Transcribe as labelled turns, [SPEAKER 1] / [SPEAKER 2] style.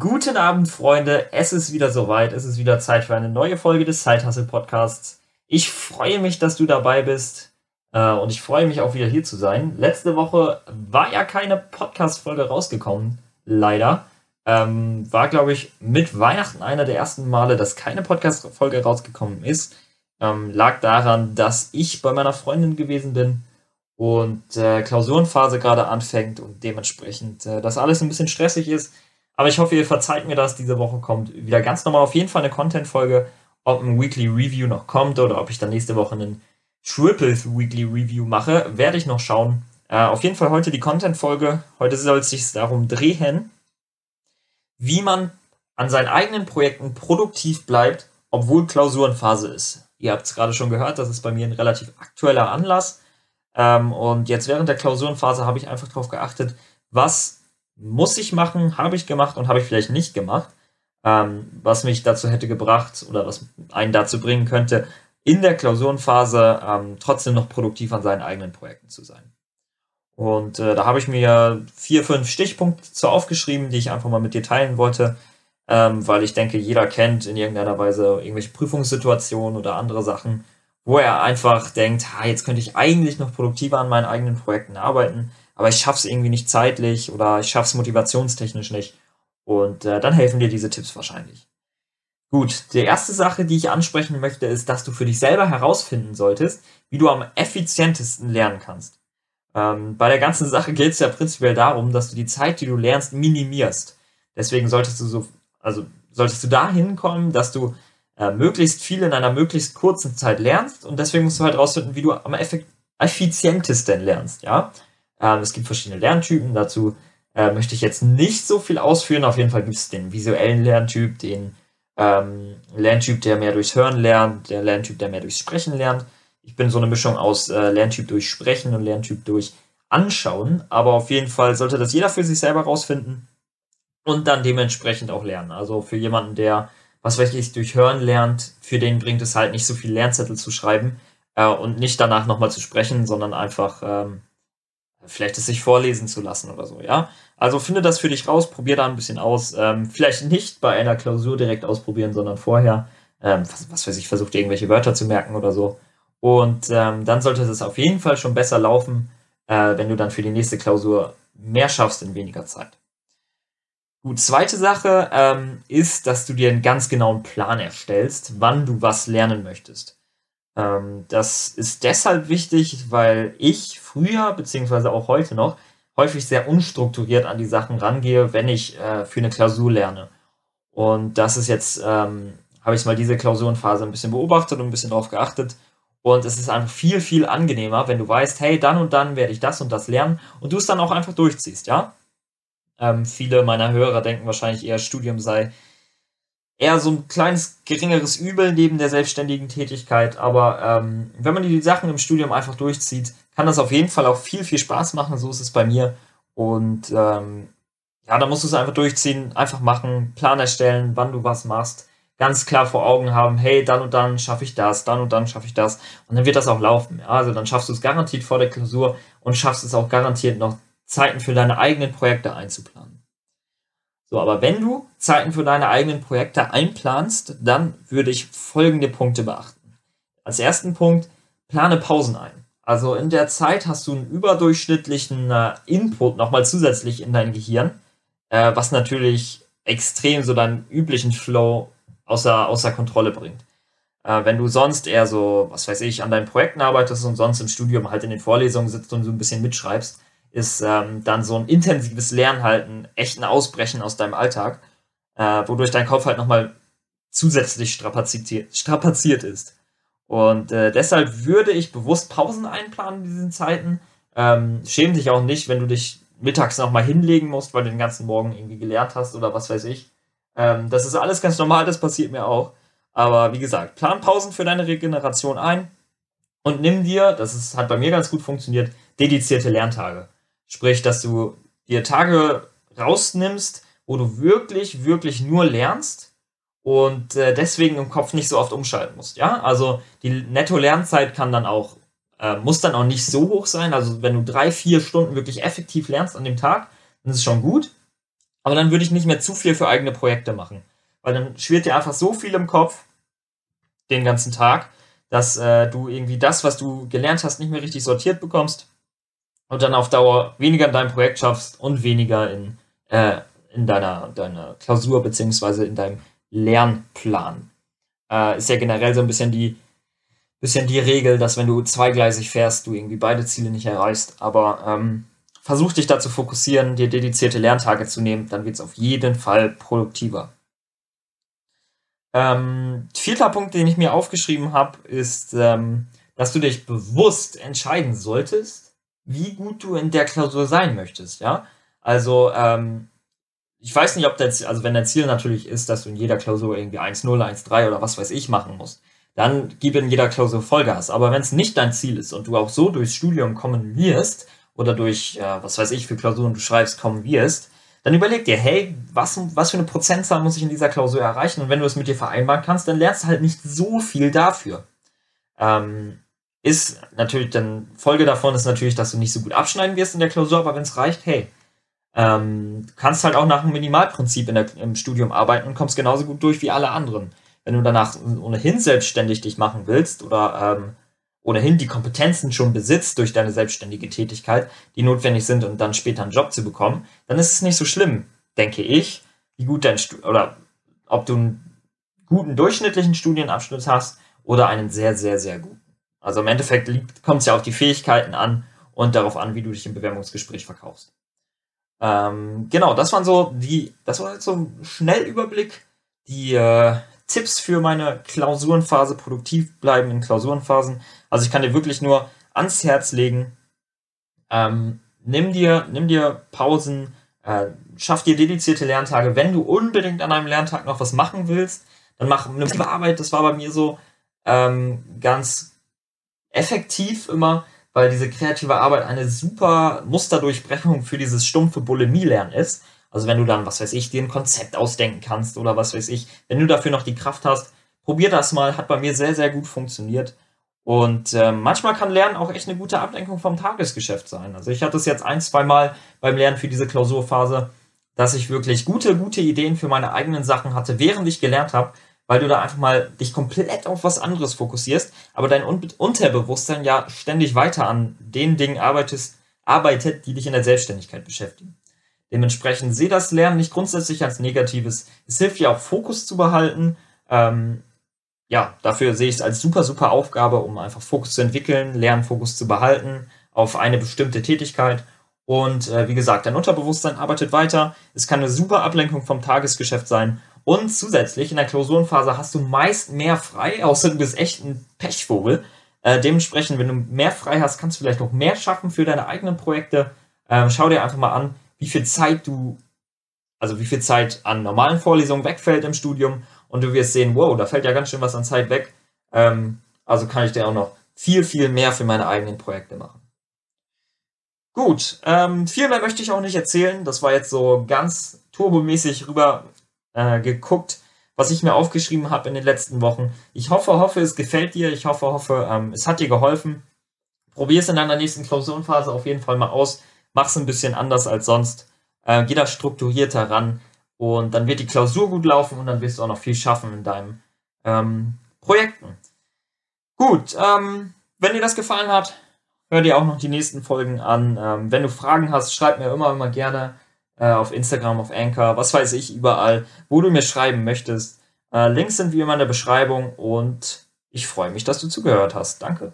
[SPEAKER 1] Guten Abend, Freunde. Es ist wieder soweit. Es ist wieder Zeit für eine neue Folge des Zeithassel Podcasts. Ich freue mich, dass du dabei bist. Äh, und ich freue mich auch wieder hier zu sein. Letzte Woche war ja keine Podcast-Folge rausgekommen. Leider. Ähm, war, glaube ich, mit Weihnachten einer der ersten Male, dass keine Podcast-Folge rausgekommen ist. Ähm, lag daran, dass ich bei meiner Freundin gewesen bin und äh, Klausurenphase gerade anfängt und dementsprechend äh, das alles ein bisschen stressig ist. Aber ich hoffe, ihr verzeiht mir das. Diese Woche kommt wieder ganz normal auf jeden Fall eine Content-Folge. Ob ein Weekly Review noch kommt oder ob ich dann nächste Woche einen Triple Weekly Review mache, werde ich noch schauen. Äh, auf jeden Fall heute die Content-Folge. Heute soll es sich darum drehen, wie man an seinen eigenen Projekten produktiv bleibt, obwohl Klausurenphase ist. Ihr habt es gerade schon gehört, das ist bei mir ein relativ aktueller Anlass. Ähm, und jetzt während der Klausurenphase habe ich einfach darauf geachtet, was muss ich machen, habe ich gemacht und habe ich vielleicht nicht gemacht, ähm, was mich dazu hätte gebracht oder was einen dazu bringen könnte, in der Klausurenphase ähm, trotzdem noch produktiv an seinen eigenen Projekten zu sein. Und äh, da habe ich mir vier, fünf Stichpunkte zu aufgeschrieben, die ich einfach mal mit dir teilen wollte, ähm, weil ich denke, jeder kennt in irgendeiner Weise irgendwelche Prüfungssituationen oder andere Sachen, wo er einfach denkt, ha, jetzt könnte ich eigentlich noch produktiver an meinen eigenen Projekten arbeiten, aber ich schaffe es irgendwie nicht zeitlich oder ich schaffe es motivationstechnisch nicht. Und äh, dann helfen dir diese Tipps wahrscheinlich. Gut, die erste Sache, die ich ansprechen möchte, ist, dass du für dich selber herausfinden solltest, wie du am effizientesten lernen kannst. Ähm, bei der ganzen Sache geht es ja prinzipiell darum, dass du die Zeit, die du lernst, minimierst. Deswegen solltest du so, also solltest du dahin kommen, dass du äh, möglichst viel in einer möglichst kurzen Zeit lernst und deswegen musst du halt rausfinden, wie du am effizientesten lernst, ja. Ähm, es gibt verschiedene Lerntypen, dazu äh, möchte ich jetzt nicht so viel ausführen. Auf jeden Fall gibt es den visuellen Lerntyp, den ähm, Lerntyp, der mehr durchs Hören lernt, der Lerntyp, der mehr durchs Sprechen lernt. Ich bin so eine Mischung aus äh, Lerntyp durch Sprechen und Lerntyp durch Anschauen, aber auf jeden Fall sollte das jeder für sich selber rausfinden und dann dementsprechend auch lernen. Also für jemanden, der, was weiß ich, durch Hören lernt, für den bringt es halt nicht so viel Lernzettel zu schreiben äh, und nicht danach nochmal zu sprechen, sondern einfach ähm, vielleicht es sich vorlesen zu lassen oder so, ja. Also finde das für dich raus, probier da ein bisschen aus. Ähm, vielleicht nicht bei einer Klausur direkt ausprobieren, sondern vorher, ähm, was, was weiß ich, versucht irgendwelche Wörter zu merken oder so. Und ähm, dann sollte es auf jeden Fall schon besser laufen, äh, wenn du dann für die nächste Klausur mehr schaffst in weniger Zeit. Gut, zweite Sache ähm, ist, dass du dir einen ganz genauen Plan erstellst, wann du was lernen möchtest. Ähm, das ist deshalb wichtig, weil ich früher, beziehungsweise auch heute noch, häufig sehr unstrukturiert an die Sachen rangehe, wenn ich äh, für eine Klausur lerne. Und das ist jetzt, ähm, habe ich mal diese Klausurenphase ein bisschen beobachtet und ein bisschen drauf geachtet. Und es ist einfach viel, viel angenehmer, wenn du weißt, hey, dann und dann werde ich das und das lernen und du es dann auch einfach durchziehst, ja? Ähm, viele meiner Hörer denken wahrscheinlich eher, Studium sei eher so ein kleines geringeres Übel neben der selbstständigen Tätigkeit. Aber ähm, wenn man die Sachen im Studium einfach durchzieht, kann das auf jeden Fall auch viel, viel Spaß machen. So ist es bei mir. Und ähm, ja, da musst du es einfach durchziehen, einfach machen, Plan erstellen, wann du was machst. Ganz klar vor Augen haben, hey, dann und dann schaffe ich das, dann und dann schaffe ich das. Und dann wird das auch laufen. Also dann schaffst du es garantiert vor der Klausur und schaffst es auch garantiert noch Zeiten für deine eigenen Projekte einzuplanen. So, aber wenn du Zeiten für deine eigenen Projekte einplanst, dann würde ich folgende Punkte beachten. Als ersten Punkt, plane Pausen ein. Also in der Zeit hast du einen überdurchschnittlichen äh, Input nochmal zusätzlich in dein Gehirn, äh, was natürlich extrem so deinen üblichen Flow außer, außer Kontrolle bringt. Äh, wenn du sonst eher so, was weiß ich, an deinen Projekten arbeitest und sonst im Studium halt in den Vorlesungen sitzt und so ein bisschen mitschreibst, ist ähm, dann so ein intensives Lernen halt ein echten Ausbrechen aus deinem Alltag, äh, wodurch dein Kopf halt nochmal zusätzlich strapaziert, ist. Und äh, deshalb würde ich bewusst Pausen einplanen in diesen Zeiten. Ähm, schäm dich auch nicht, wenn du dich mittags nochmal hinlegen musst, weil du den ganzen Morgen irgendwie gelernt hast oder was weiß ich. Ähm, das ist alles ganz normal, das passiert mir auch. Aber wie gesagt, plan Pausen für deine Regeneration ein und nimm dir, das ist, hat bei mir ganz gut funktioniert, dedizierte Lerntage. Sprich, dass du dir Tage rausnimmst, wo du wirklich, wirklich nur lernst und äh, deswegen im Kopf nicht so oft umschalten musst. Ja, also die Netto-Lernzeit kann dann auch, äh, muss dann auch nicht so hoch sein. Also wenn du drei, vier Stunden wirklich effektiv lernst an dem Tag, dann ist es schon gut. Aber dann würde ich nicht mehr zu viel für eigene Projekte machen. Weil dann schwirrt dir einfach so viel im Kopf den ganzen Tag, dass äh, du irgendwie das, was du gelernt hast, nicht mehr richtig sortiert bekommst und dann auf Dauer weniger in deinem Projekt schaffst und weniger in, äh, in deiner, deiner Klausur beziehungsweise in deinem Lernplan. Äh, ist ja generell so ein bisschen die, bisschen die Regel, dass wenn du zweigleisig fährst, du irgendwie beide Ziele nicht erreichst. Aber ähm, versuch dich da zu fokussieren, dir dedizierte Lerntage zu nehmen, dann wird es auf jeden Fall produktiver. Ähm, vierter Punkt, den ich mir aufgeschrieben habe, ist, ähm, dass du dich bewusst entscheiden solltest, wie gut du in der Klausur sein möchtest, ja. Also, ähm, ich weiß nicht, ob das, also wenn dein Ziel natürlich ist, dass du in jeder Klausur irgendwie 1-0, 1-3 oder was weiß ich machen musst, dann gib in jeder Klausur Vollgas. Aber wenn es nicht dein Ziel ist und du auch so durchs Studium kommen wirst oder durch, äh, was weiß ich, für Klausuren du schreibst, kommen wirst, dann überleg dir, hey, was, was für eine Prozentzahl muss ich in dieser Klausur erreichen? Und wenn du es mit dir vereinbaren kannst, dann lernst du halt nicht so viel dafür. Ähm, ist natürlich dann Folge davon ist natürlich, dass du nicht so gut abschneiden wirst in der Klausur, aber wenn es reicht, hey, ähm, du kannst halt auch nach einem Minimalprinzip in der, im Studium arbeiten und kommst genauso gut durch wie alle anderen. Wenn du danach ohnehin selbstständig dich machen willst oder ähm, ohnehin die Kompetenzen schon besitzt durch deine selbstständige Tätigkeit, die notwendig sind, um dann später einen Job zu bekommen, dann ist es nicht so schlimm, denke ich, wie gut dein Stu oder ob du einen guten durchschnittlichen Studienabschluss hast oder einen sehr, sehr, sehr guten. Also im Endeffekt kommt es ja auf die Fähigkeiten an und darauf an, wie du dich im Bewerbungsgespräch verkaufst. Ähm, genau, das waren so die, das war jetzt so ein Schnellüberblick, die äh, Tipps für meine Klausurenphase, produktiv bleiben in Klausurenphasen. Also ich kann dir wirklich nur ans Herz legen, ähm, nimm dir, nimm dir Pausen, äh, schaff dir dedizierte Lerntage. Wenn du unbedingt an einem Lerntag noch was machen willst, dann mach eine Arbeit. Das war bei mir so ähm, ganz effektiv immer weil diese kreative Arbeit eine super Musterdurchbrechung für dieses stumpfe Bulimie-Lernen ist. Also wenn du dann, was weiß ich, dir ein Konzept ausdenken kannst oder was weiß ich, wenn du dafür noch die Kraft hast, probier das mal, hat bei mir sehr, sehr gut funktioniert. Und äh, manchmal kann Lernen auch echt eine gute Ablenkung vom Tagesgeschäft sein. Also ich hatte es jetzt ein, zwei Mal beim Lernen für diese Klausurphase, dass ich wirklich gute, gute Ideen für meine eigenen Sachen hatte, während ich gelernt habe weil du da einfach mal dich komplett auf was anderes fokussierst, aber dein Unterbewusstsein ja ständig weiter an den Dingen arbeitest, arbeitet, die dich in der Selbstständigkeit beschäftigen. Dementsprechend sehe das Lernen nicht grundsätzlich als Negatives. Es hilft dir auch Fokus zu behalten. Ähm, ja, dafür sehe ich es als super, super Aufgabe, um einfach Fokus zu entwickeln, Lernfokus zu behalten auf eine bestimmte Tätigkeit. Und äh, wie gesagt, dein Unterbewusstsein arbeitet weiter. Es kann eine super Ablenkung vom Tagesgeschäft sein und zusätzlich in der Klausurenphase hast du meist mehr frei, außer du bist echt ein Pechvogel. Äh, dementsprechend, wenn du mehr frei hast, kannst du vielleicht noch mehr schaffen für deine eigenen Projekte. Ähm, schau dir einfach mal an, wie viel Zeit du, also wie viel Zeit an normalen Vorlesungen wegfällt im Studium und du wirst sehen, wow, da fällt ja ganz schön was an Zeit weg. Ähm, also kann ich dir auch noch viel, viel mehr für meine eigenen Projekte machen. Gut, ähm, viel mehr möchte ich auch nicht erzählen. Das war jetzt so ganz turbomäßig rüber äh, geguckt, was ich mir aufgeschrieben habe in den letzten Wochen. Ich hoffe, hoffe, es gefällt dir. Ich hoffe, hoffe, ähm, es hat dir geholfen. Probier es in deiner nächsten Klausurenphase auf jeden Fall mal aus. Mach es ein bisschen anders als sonst. Äh, geh da strukturierter ran. Und dann wird die Klausur gut laufen und dann wirst du auch noch viel schaffen in deinen ähm, Projekten. Gut, ähm, wenn dir das gefallen hat, hör dir auch noch die nächsten Folgen an. Ähm, wenn du Fragen hast, schreib mir immer, immer gerne äh, auf Instagram, auf Anchor, was weiß ich, überall, wo du mir schreiben möchtest. Äh, Links sind wie immer in der Beschreibung und ich freue mich, dass du zugehört hast. Danke.